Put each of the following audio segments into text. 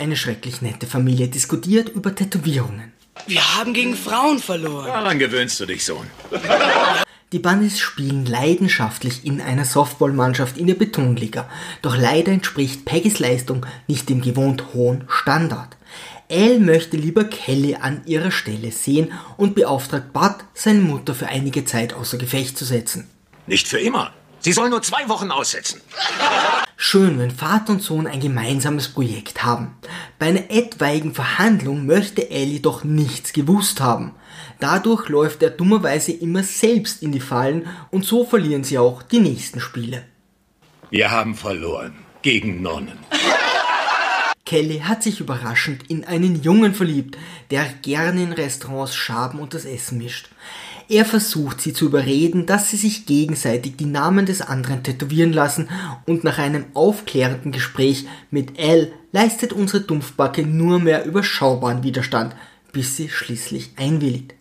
Eine schrecklich nette Familie diskutiert über Tätowierungen. Wir haben gegen Frauen verloren. Daran gewöhnst du dich, Sohn. Die Bunnies spielen leidenschaftlich in einer Softballmannschaft in der Betonliga, doch leider entspricht Peggys Leistung nicht dem gewohnt hohen Standard. Elle möchte lieber Kelly an ihrer Stelle sehen und beauftragt Bud, seine Mutter für einige Zeit außer Gefecht zu setzen. Nicht für immer. Sie soll nur zwei Wochen aussetzen. Schön, wenn Vater und Sohn ein gemeinsames Projekt haben. Bei einer etwaigen Verhandlung möchte Ellie doch nichts gewusst haben. Dadurch läuft er dummerweise immer selbst in die Fallen und so verlieren sie auch die nächsten Spiele. Wir haben verloren. Gegen Nonnen. Kelly hat sich überraschend in einen Jungen verliebt, der gerne in Restaurants Schaben und das Essen mischt. Er versucht sie zu überreden, dass sie sich gegenseitig die Namen des anderen tätowieren lassen und nach einem aufklärenden Gespräch mit Al leistet unsere Dumpfbacke nur mehr überschaubaren Widerstand, bis sie schließlich einwilligt.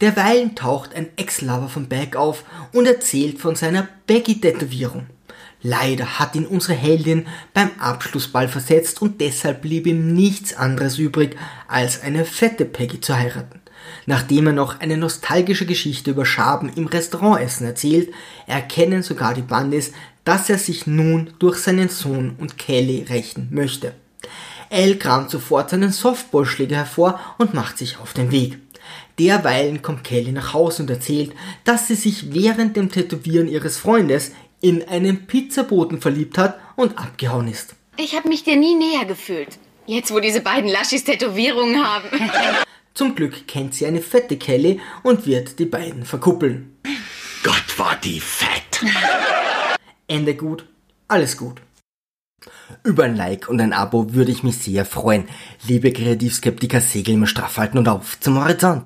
Derweilen taucht ein Ex-Lover von Beck auf und erzählt von seiner Becky-Tätowierung. Leider hat ihn unsere Heldin beim Abschlussball versetzt und deshalb blieb ihm nichts anderes übrig, als eine fette Peggy zu heiraten. Nachdem er noch eine nostalgische Geschichte über Schaben im Restaurantessen erzählt, erkennen sogar die Bandis, dass er sich nun durch seinen Sohn und Kelly rächen möchte. Elle kramt sofort seinen Softballschläger hervor und macht sich auf den Weg. Derweilen kommt Kelly nach Hause und erzählt, dass sie sich während dem Tätowieren ihres Freundes in einen Pizzaboten verliebt hat und abgehauen ist. Ich habe mich dir nie näher gefühlt. Jetzt, wo diese beiden Laschis Tätowierungen haben. Zum Glück kennt sie eine fette Kelly und wird die beiden verkuppeln. Gott war die fett. Ende gut, alles gut. Über ein Like und ein Abo würde ich mich sehr freuen. Liebe Kreativskeptiker, segeln wir straff halten und auf zum Horizont.